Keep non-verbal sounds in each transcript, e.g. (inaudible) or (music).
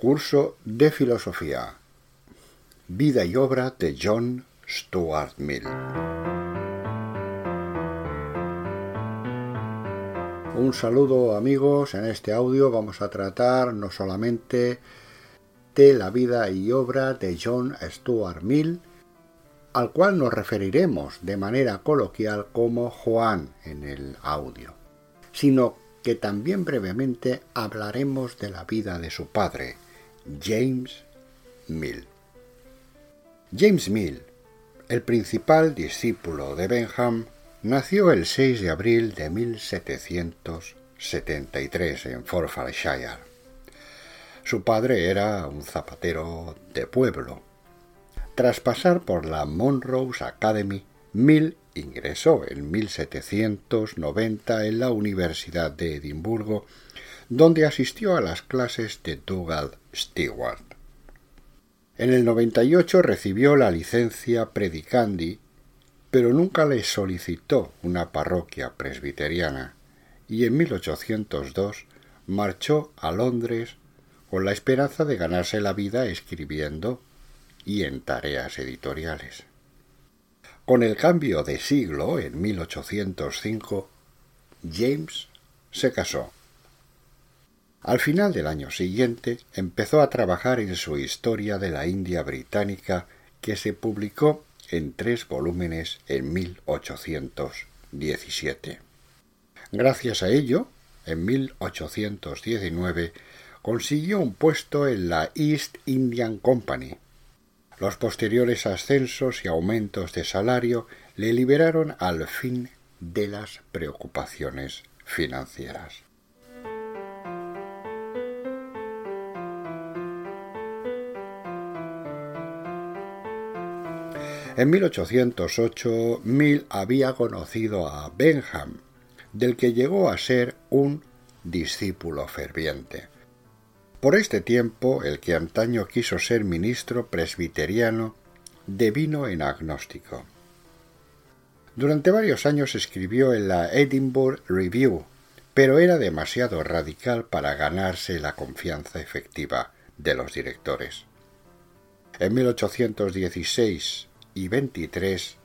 Curso de Filosofía. Vida y obra de John Stuart Mill. Un saludo amigos, en este audio vamos a tratar no solamente de la vida y obra de John Stuart Mill, al cual nos referiremos de manera coloquial como Juan en el audio, sino que también brevemente hablaremos de la vida de su padre, James Mill. James Mill, el principal discípulo de Benham, nació el 6 de abril de 1773 en Forfarshire. Su padre era un zapatero de pueblo. Tras pasar por la Monrose Academy, Mill ingresó en 1790 en la Universidad de Edimburgo, donde asistió a las clases de Dougal Stewart. En el 98 recibió la licencia predicandi, pero nunca le solicitó una parroquia presbiteriana y en 1802 marchó a Londres con la esperanza de ganarse la vida escribiendo y en tareas editoriales. Con el cambio de siglo, en 1805, James se casó al final del año siguiente empezó a trabajar en su Historia de la India Británica que se publicó en tres volúmenes en 1817. Gracias a ello, en 1819 consiguió un puesto en la East Indian Company. Los posteriores ascensos y aumentos de salario le liberaron al fin de las preocupaciones financieras. En 1808 Mill había conocido a Benham, del que llegó a ser un discípulo ferviente. Por este tiempo, el que antaño quiso ser ministro presbiteriano devino en agnóstico. Durante varios años escribió en la Edinburgh Review, pero era demasiado radical para ganarse la confianza efectiva de los directores. En 1816 y 23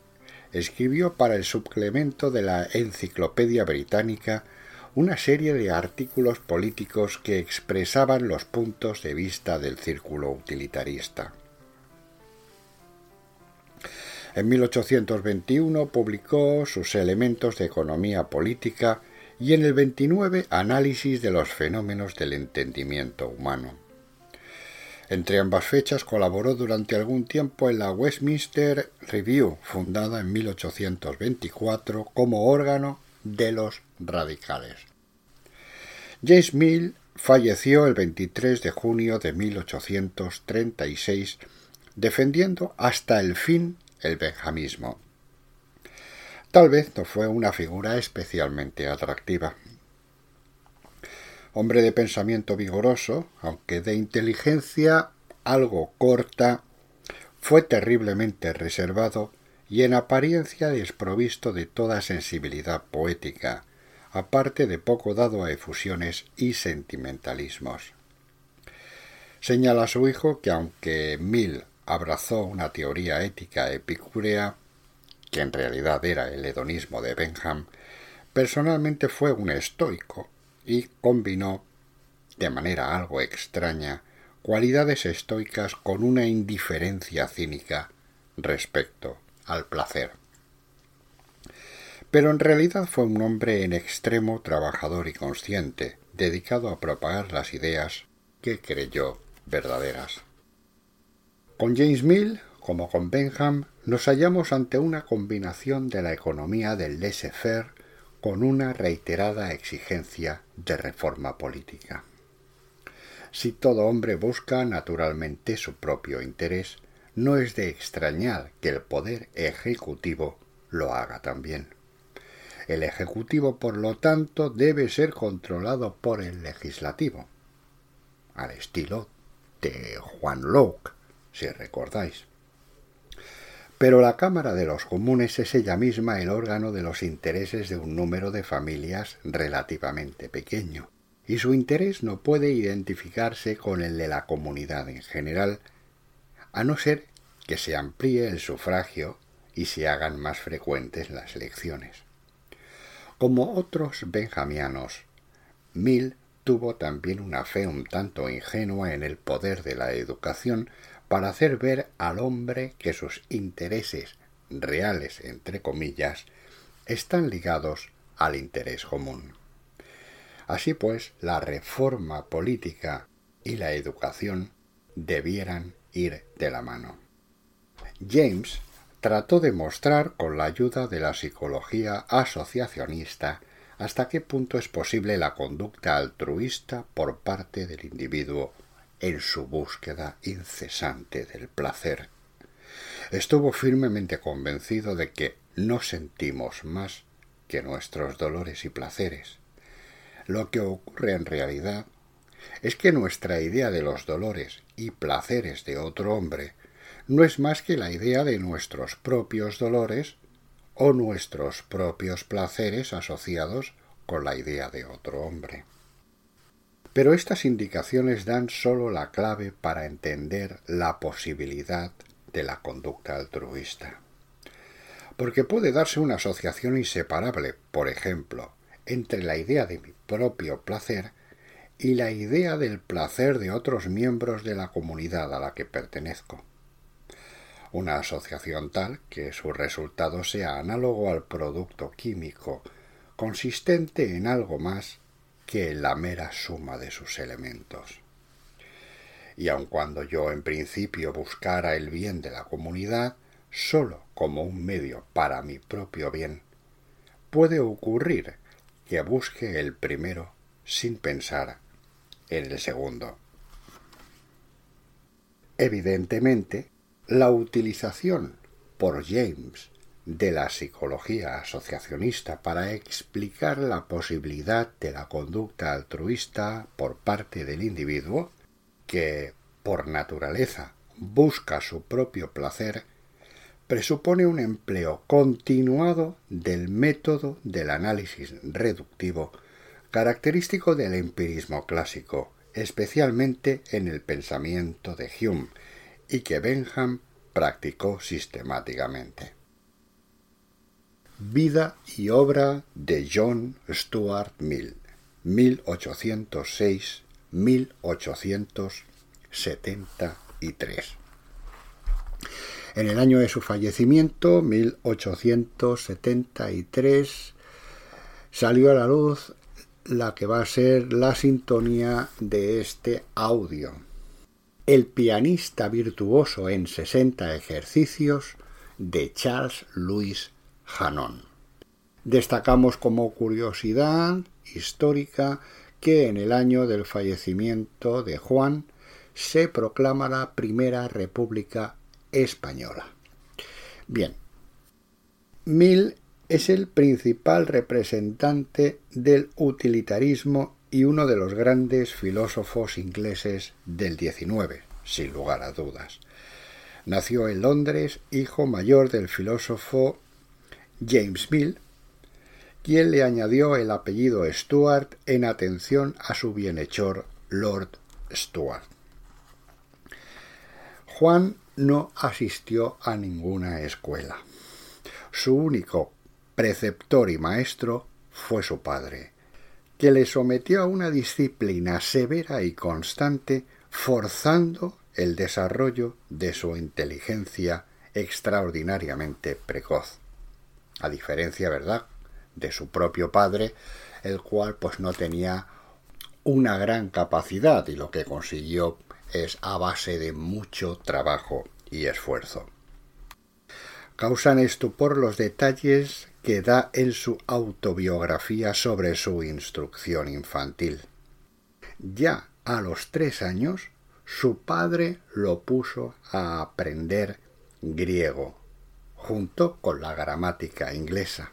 escribió para el suplemento de la Enciclopedia Británica una serie de artículos políticos que expresaban los puntos de vista del círculo utilitarista. En 1821 publicó sus elementos de economía política y en el 29 análisis de los fenómenos del entendimiento humano. Entre ambas fechas colaboró durante algún tiempo en la Westminster Review, fundada en 1824 como órgano de los radicales. James Mill falleció el 23 de junio de 1836 defendiendo hasta el fin el benjamismo. Tal vez no fue una figura especialmente atractiva hombre de pensamiento vigoroso, aunque de inteligencia algo corta, fue terriblemente reservado y en apariencia desprovisto de toda sensibilidad poética, aparte de poco dado a efusiones y sentimentalismos. Señala a su hijo que aunque Mill abrazó una teoría ética epicúrea, que en realidad era el hedonismo de Benham, personalmente fue un estoico, y combinó, de manera algo extraña, cualidades estoicas con una indiferencia cínica respecto al placer. Pero en realidad fue un hombre en extremo trabajador y consciente, dedicado a propagar las ideas que creyó verdaderas. Con James Mill, como con Benham, nos hallamos ante una combinación de la economía del laissez-faire con una reiterada exigencia de reforma política. Si todo hombre busca naturalmente su propio interés, no es de extrañar que el poder ejecutivo lo haga también. El ejecutivo, por lo tanto, debe ser controlado por el legislativo, al estilo de Juan Locke, si recordáis. Pero la Cámara de los Comunes es ella misma el órgano de los intereses de un número de familias relativamente pequeño, y su interés no puede identificarse con el de la comunidad en general, a no ser que se amplíe el sufragio y se hagan más frecuentes las elecciones. Como otros benjamianos, Mill tuvo también una fe un tanto ingenua en el poder de la educación para hacer ver al hombre que sus intereses reales, entre comillas, están ligados al interés común. Así pues, la reforma política y la educación debieran ir de la mano. James trató de mostrar con la ayuda de la psicología asociacionista hasta qué punto es posible la conducta altruista por parte del individuo en su búsqueda incesante del placer. Estuvo firmemente convencido de que no sentimos más que nuestros dolores y placeres. Lo que ocurre en realidad es que nuestra idea de los dolores y placeres de otro hombre no es más que la idea de nuestros propios dolores o nuestros propios placeres asociados con la idea de otro hombre. Pero estas indicaciones dan sólo la clave para entender la posibilidad de la conducta altruista. Porque puede darse una asociación inseparable, por ejemplo, entre la idea de mi propio placer y la idea del placer de otros miembros de la comunidad a la que pertenezco. Una asociación tal que su resultado sea análogo al producto químico, consistente en algo más que la mera suma de sus elementos. Y aun cuando yo en principio buscara el bien de la comunidad sólo como un medio para mi propio bien, puede ocurrir que busque el primero sin pensar en el segundo. Evidentemente, la utilización por James de la psicología asociacionista para explicar la posibilidad de la conducta altruista por parte del individuo, que, por naturaleza, busca su propio placer, presupone un empleo continuado del método del análisis reductivo, característico del empirismo clásico, especialmente en el pensamiento de Hume, y que Benham practicó sistemáticamente. Vida y obra de John Stuart Mill, 1806-1873. En el año de su fallecimiento, 1873, salió a la luz la que va a ser la sintonía de este audio. El pianista virtuoso en 60 ejercicios de Charles Louis Hanon. Destacamos como curiosidad histórica que en el año del fallecimiento de Juan se proclama la Primera República Española. Bien, Mill es el principal representante del utilitarismo y uno de los grandes filósofos ingleses del XIX, sin lugar a dudas. Nació en Londres, hijo mayor del filósofo James Mill, quien le añadió el apellido Stuart en atención a su bienhechor Lord Stuart. Juan no asistió a ninguna escuela. Su único preceptor y maestro fue su padre, que le sometió a una disciplina severa y constante, forzando el desarrollo de su inteligencia extraordinariamente precoz a diferencia, ¿verdad?, de su propio padre, el cual pues no tenía una gran capacidad y lo que consiguió es a base de mucho trabajo y esfuerzo. Causan estupor los detalles que da en su autobiografía sobre su instrucción infantil. Ya a los tres años, su padre lo puso a aprender griego, junto con la gramática inglesa.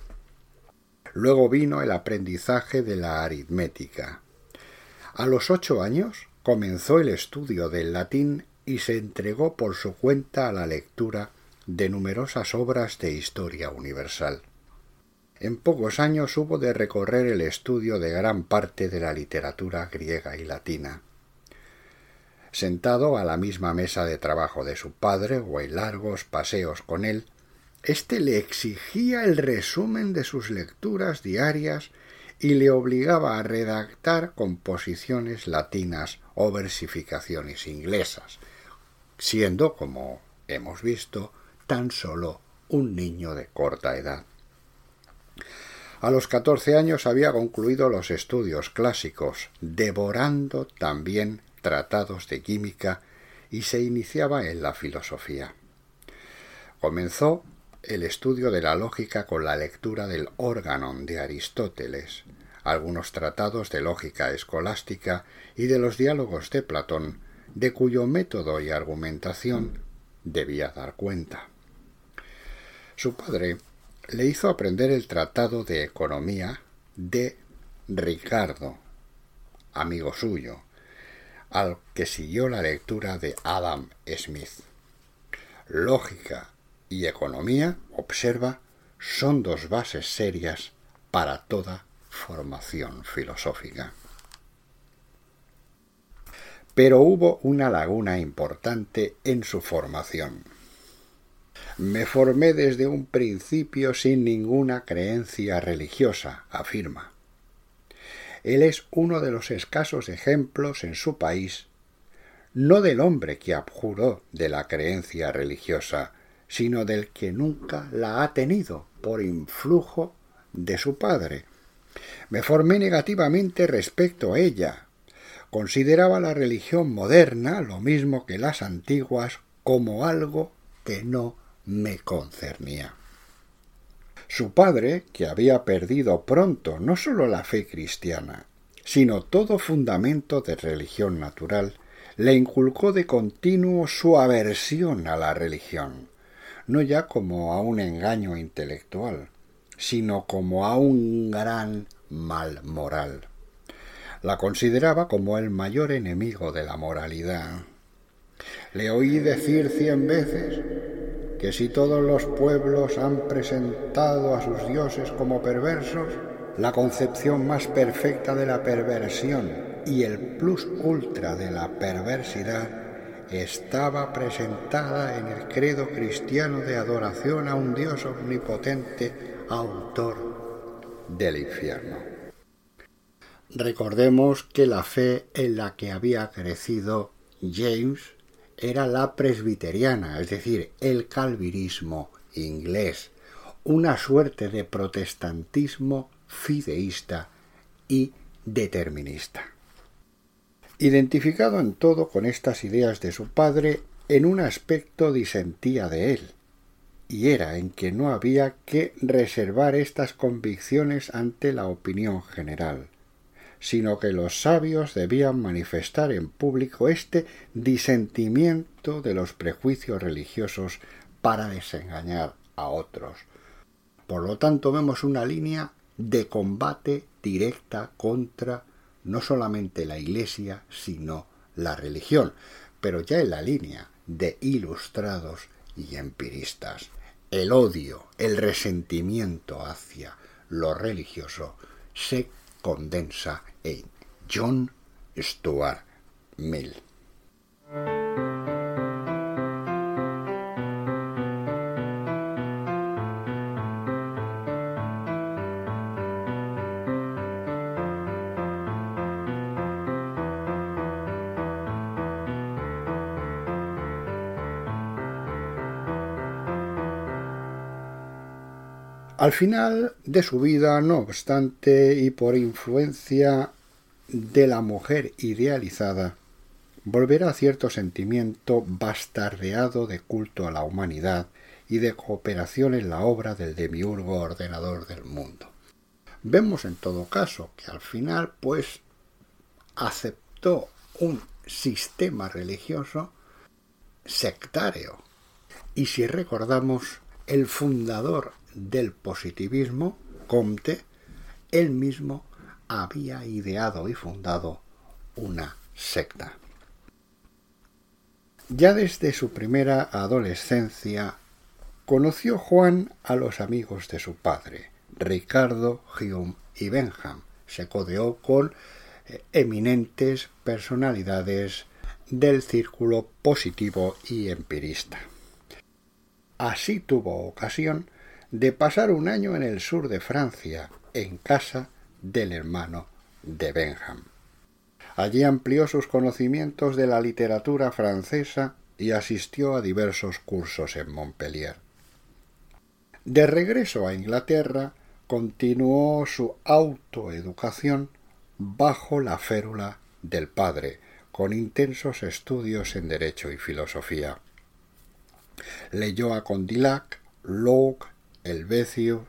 Luego vino el aprendizaje de la aritmética. A los ocho años comenzó el estudio del latín y se entregó por su cuenta a la lectura de numerosas obras de historia universal. En pocos años hubo de recorrer el estudio de gran parte de la literatura griega y latina. Sentado a la misma mesa de trabajo de su padre o en largos paseos con él, éste le exigía el resumen de sus lecturas diarias y le obligaba a redactar composiciones latinas o versificaciones inglesas, siendo, como hemos visto, tan solo un niño de corta edad. A los catorce años había concluido los estudios clásicos, devorando también tratados de química y se iniciaba en la filosofía. Comenzó el estudio de la lógica con la lectura del Órganon de Aristóteles, algunos tratados de lógica escolástica y de los diálogos de Platón, de cuyo método y argumentación debía dar cuenta. Su padre le hizo aprender el tratado de economía de Ricardo, amigo suyo, al que siguió la lectura de Adam Smith. Lógica y economía, observa, son dos bases serias para toda formación filosófica. Pero hubo una laguna importante en su formación. Me formé desde un principio sin ninguna creencia religiosa, afirma. Él es uno de los escasos ejemplos en su país, no del hombre que abjuró de la creencia religiosa, sino del que nunca la ha tenido por influjo de su padre. Me formé negativamente respecto a ella. Consideraba la religión moderna, lo mismo que las antiguas, como algo que no me concernía. Su padre, que había perdido pronto no sólo la fe cristiana, sino todo fundamento de religión natural, le inculcó de continuo su aversión a la religión no ya como a un engaño intelectual, sino como a un gran mal moral. La consideraba como el mayor enemigo de la moralidad. Le oí decir cien veces que si todos los pueblos han presentado a sus dioses como perversos, la concepción más perfecta de la perversión y el plus ultra de la perversidad estaba presentada en el credo cristiano de adoración a un Dios omnipotente, autor del infierno. Recordemos que la fe en la que había crecido James era la presbiteriana, es decir, el calvinismo inglés, una suerte de protestantismo fideísta y determinista. Identificado en todo con estas ideas de su padre, en un aspecto disentía de él, y era en que no había que reservar estas convicciones ante la opinión general, sino que los sabios debían manifestar en público este disentimiento de los prejuicios religiosos para desengañar a otros. Por lo tanto, vemos una línea de combate directa contra no solamente la Iglesia, sino la religión, pero ya en la línea de ilustrados y empiristas. El odio, el resentimiento hacia lo religioso se condensa en John Stuart Mill. Al final de su vida, no obstante, y por influencia de la mujer idealizada, volverá cierto sentimiento bastardeado de culto a la humanidad y de cooperación en la obra del demiurgo ordenador del mundo. Vemos en todo caso que al final, pues, aceptó un sistema religioso sectario. Y si recordamos, el fundador del positivismo, Comte, él mismo había ideado y fundado una secta. Ya desde su primera adolescencia conoció Juan a los amigos de su padre, Ricardo, Hume y Benham. Se codeó con eh, eminentes personalidades del círculo positivo y empirista. Así tuvo ocasión de pasar un año en el sur de Francia, en casa del hermano de Benham. Allí amplió sus conocimientos de la literatura francesa y asistió a diversos cursos en Montpellier. De regreso a Inglaterra, continuó su autoeducación bajo la férula del padre, con intensos estudios en derecho y filosofía. Leyó a Condillac, Locke, Helvetius,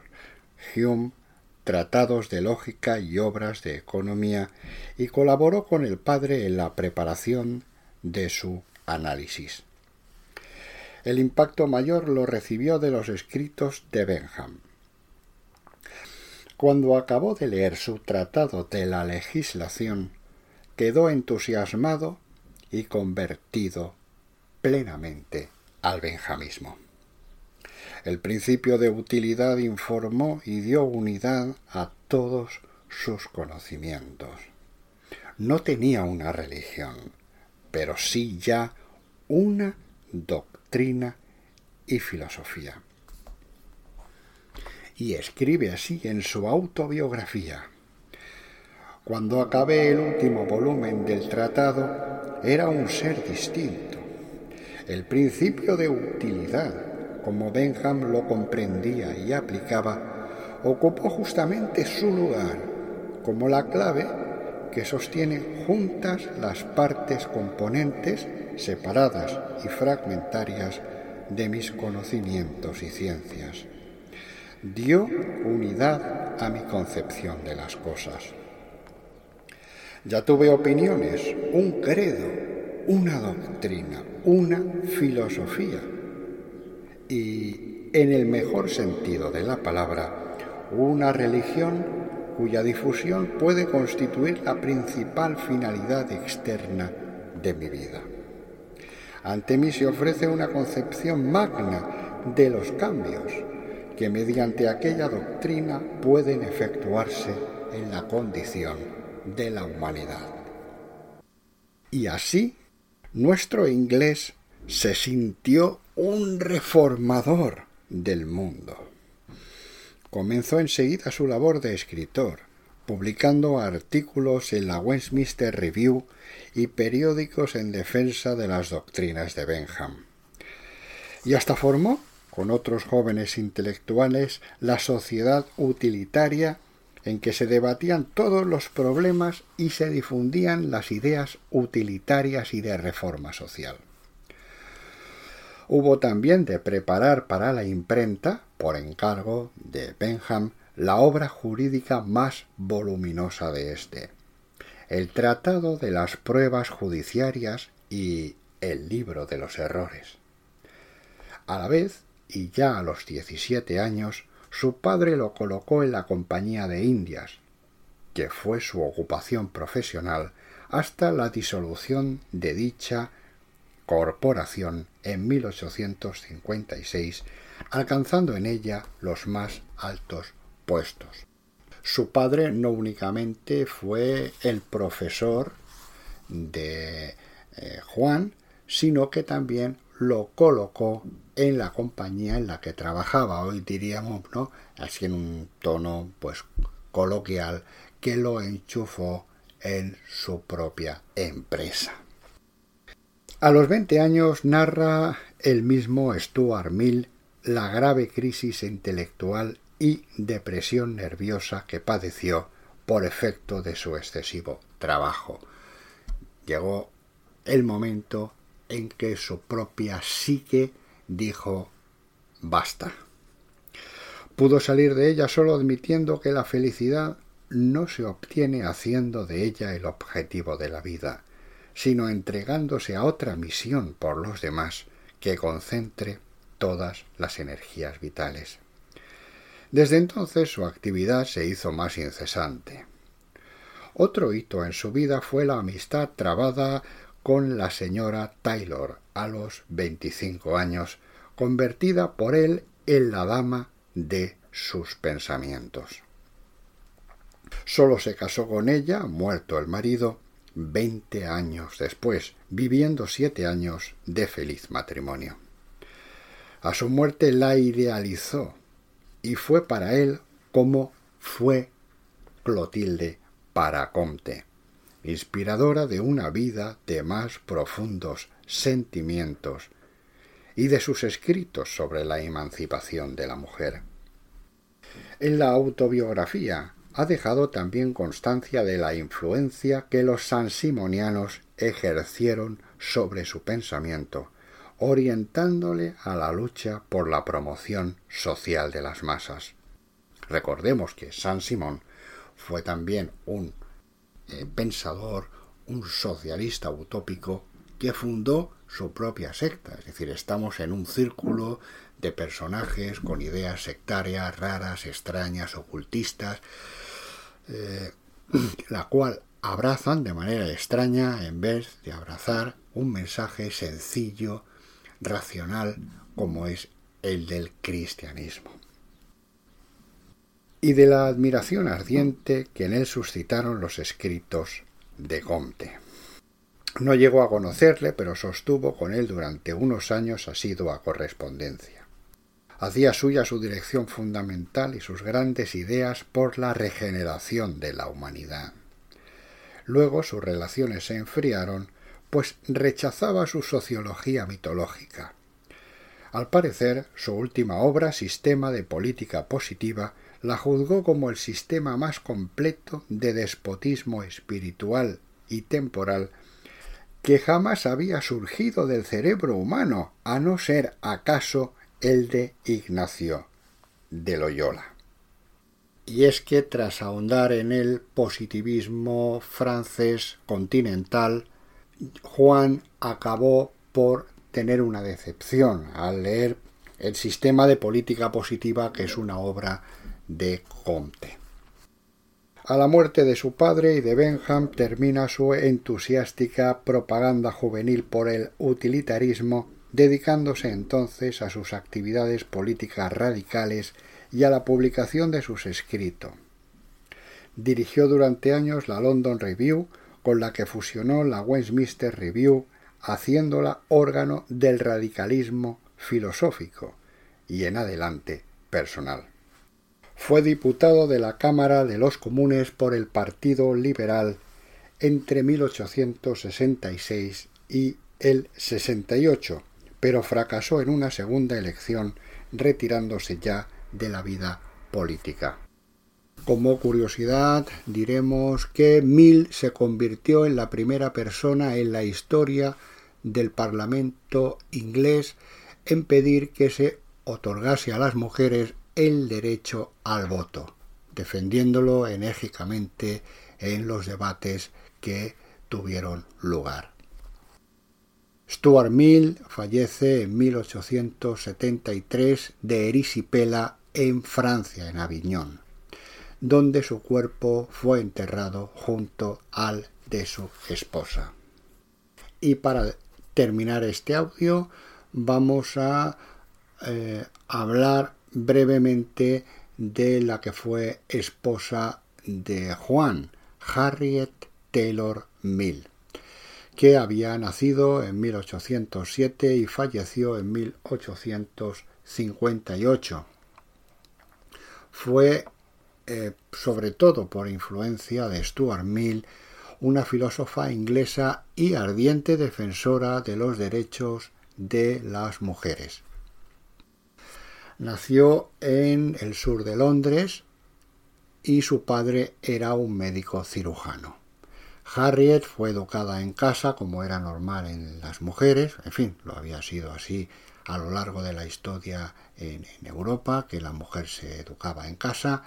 Hume, tratados de lógica y obras de economía y colaboró con el padre en la preparación de su análisis. El impacto mayor lo recibió de los escritos de Benham. Cuando acabó de leer su tratado de la legislación, quedó entusiasmado y convertido plenamente al benjamismo. El principio de utilidad informó y dio unidad a todos sus conocimientos. No tenía una religión, pero sí ya una doctrina y filosofía. Y escribe así en su autobiografía. Cuando acabé el último volumen del tratado, era un ser distinto. El principio de utilidad como Benham lo comprendía y aplicaba, ocupó justamente su lugar como la clave que sostiene juntas las partes componentes separadas y fragmentarias de mis conocimientos y ciencias. Dio unidad a mi concepción de las cosas. Ya tuve opiniones, un credo, una doctrina, una filosofía y, en el mejor sentido de la palabra, una religión cuya difusión puede constituir la principal finalidad externa de mi vida. Ante mí se ofrece una concepción magna de los cambios que mediante aquella doctrina pueden efectuarse en la condición de la humanidad. Y así, nuestro inglés se sintió un reformador del mundo. Comenzó enseguida su labor de escritor, publicando artículos en la Westminster Review y periódicos en defensa de las doctrinas de Benham. Y hasta formó, con otros jóvenes intelectuales, la sociedad utilitaria en que se debatían todos los problemas y se difundían las ideas utilitarias y de reforma social. Hubo también de preparar para la imprenta, por encargo de Benham, la obra jurídica más voluminosa de éste, el Tratado de las Pruebas Judiciarias y el Libro de los Errores. A la vez, y ya a los diecisiete años, su padre lo colocó en la Compañía de Indias, que fue su ocupación profesional hasta la disolución de dicha corporación en 1856, alcanzando en ella los más altos puestos. Su padre no únicamente fue el profesor de eh, Juan, sino que también lo colocó en la compañía en la que trabajaba. Hoy diríamos, ¿no? Así en un tono pues coloquial, que lo enchufó en su propia empresa. A los 20 años narra el mismo Stuart Mill la grave crisis intelectual y depresión nerviosa que padeció por efecto de su excesivo trabajo. Llegó el momento en que su propia psique dijo basta. Pudo salir de ella solo admitiendo que la felicidad no se obtiene haciendo de ella el objetivo de la vida, sino entregándose a otra misión por los demás que concentre todas las energías vitales. Desde entonces su actividad se hizo más incesante. Otro hito en su vida fue la amistad trabada con la señora Taylor a los 25 años, convertida por él en la dama de sus pensamientos. Solo se casó con ella, muerto el marido, veinte años después, viviendo siete años de feliz matrimonio. A su muerte la idealizó y fue para él como fue Clotilde para Comte, inspiradora de una vida de más profundos sentimientos y de sus escritos sobre la emancipación de la mujer. En la autobiografía ha dejado también constancia de la influencia que los sansimonianos ejercieron sobre su pensamiento, orientándole a la lucha por la promoción social de las masas. Recordemos que San Simón fue también un eh, pensador, un socialista utópico que fundó su propia secta, es decir, estamos en un círculo de personajes con ideas sectarias, raras, extrañas, ocultistas, eh, (clears throat) la cual abrazan de manera extraña en vez de abrazar un mensaje sencillo, racional, como es el del cristianismo. Y de la admiración ardiente que en él suscitaron los escritos de Comte. No llegó a conocerle, pero sostuvo con él durante unos años asidua correspondencia hacía suya su dirección fundamental y sus grandes ideas por la regeneración de la humanidad. Luego sus relaciones se enfriaron, pues rechazaba su sociología mitológica. Al parecer, su última obra, Sistema de Política Positiva, la juzgó como el sistema más completo de despotismo espiritual y temporal que jamás había surgido del cerebro humano, a no ser acaso el de Ignacio de Loyola. Y es que tras ahondar en el positivismo francés continental, Juan acabó por tener una decepción al leer el sistema de política positiva que es una obra de Comte. A la muerte de su padre y de Benham termina su entusiástica propaganda juvenil por el utilitarismo dedicándose entonces a sus actividades políticas radicales y a la publicación de sus escritos. Dirigió durante años la London Review, con la que fusionó la Westminster Review, haciéndola órgano del radicalismo filosófico y en adelante personal. Fue diputado de la Cámara de los Comunes por el Partido Liberal entre 1866 y el 68 pero fracasó en una segunda elección retirándose ya de la vida política. Como curiosidad diremos que Mill se convirtió en la primera persona en la historia del Parlamento inglés en pedir que se otorgase a las mujeres el derecho al voto, defendiéndolo enérgicamente en los debates que tuvieron lugar. Stuart Mill fallece en 1873 de erisipela en Francia, en Aviñón, donde su cuerpo fue enterrado junto al de su esposa. Y para terminar este audio vamos a eh, hablar brevemente de la que fue esposa de Juan, Harriet Taylor Mill que había nacido en 1807 y falleció en 1858. Fue, eh, sobre todo por influencia de Stuart Mill, una filósofa inglesa y ardiente defensora de los derechos de las mujeres. Nació en el sur de Londres y su padre era un médico cirujano. Harriet fue educada en casa como era normal en las mujeres, en fin, lo había sido así a lo largo de la historia en, Europa, que la mujer se educaba en casa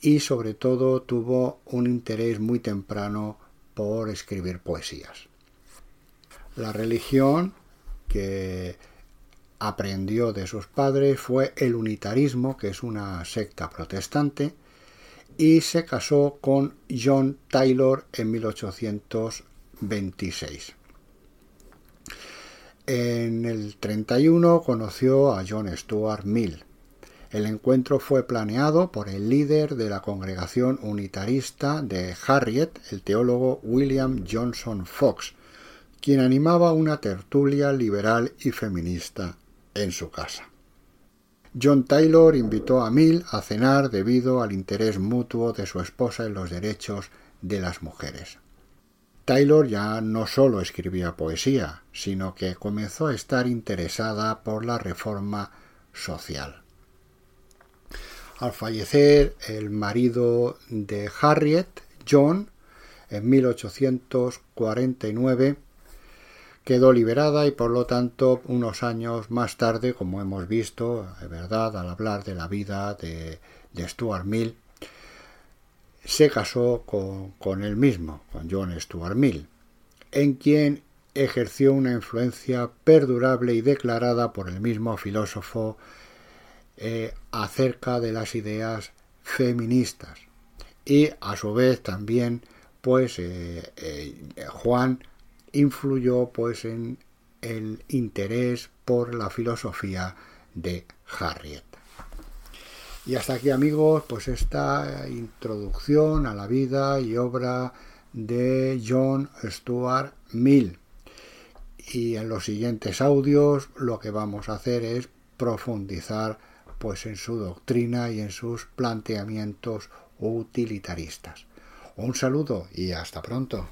y sobre todo tuvo un interés muy temprano por escribir poesías. La religión que aprendió de sus padres fue el unitarismo, que es una secta protestante, y se casó con John Taylor en 1826. En el 31 conoció a John Stuart Mill. El encuentro fue planeado por el líder de la congregación unitarista de Harriet, el teólogo William Johnson Fox, quien animaba una tertulia liberal y feminista en su casa. John Taylor invitó a Mill a cenar debido al interés mutuo de su esposa en los derechos de las mujeres. Taylor ya no solo escribía poesía, sino que comenzó a estar interesada por la reforma social. Al fallecer el marido de Harriet, John, en 1849, quedó liberada y por lo tanto unos años más tarde, como hemos visto, de verdad, al hablar de la vida de, Stuart Mill, se casó con, él mismo, con John Stuart Mill, en quien ejerció una influencia perdurable y declarada por el mismo filósofo eh, acerca de las ideas feministas. Y a su vez también pues eh, eh, Juan influyó pues en el interés por la filosofía de Harriet. Y hasta aquí amigos, pues esta introducción a la vida y obra de John Stuart Mill. Y en los siguientes audios lo que vamos a hacer es profundizar pues en su doctrina y en sus planteamientos utilitaristas. Un saludo y hasta pronto.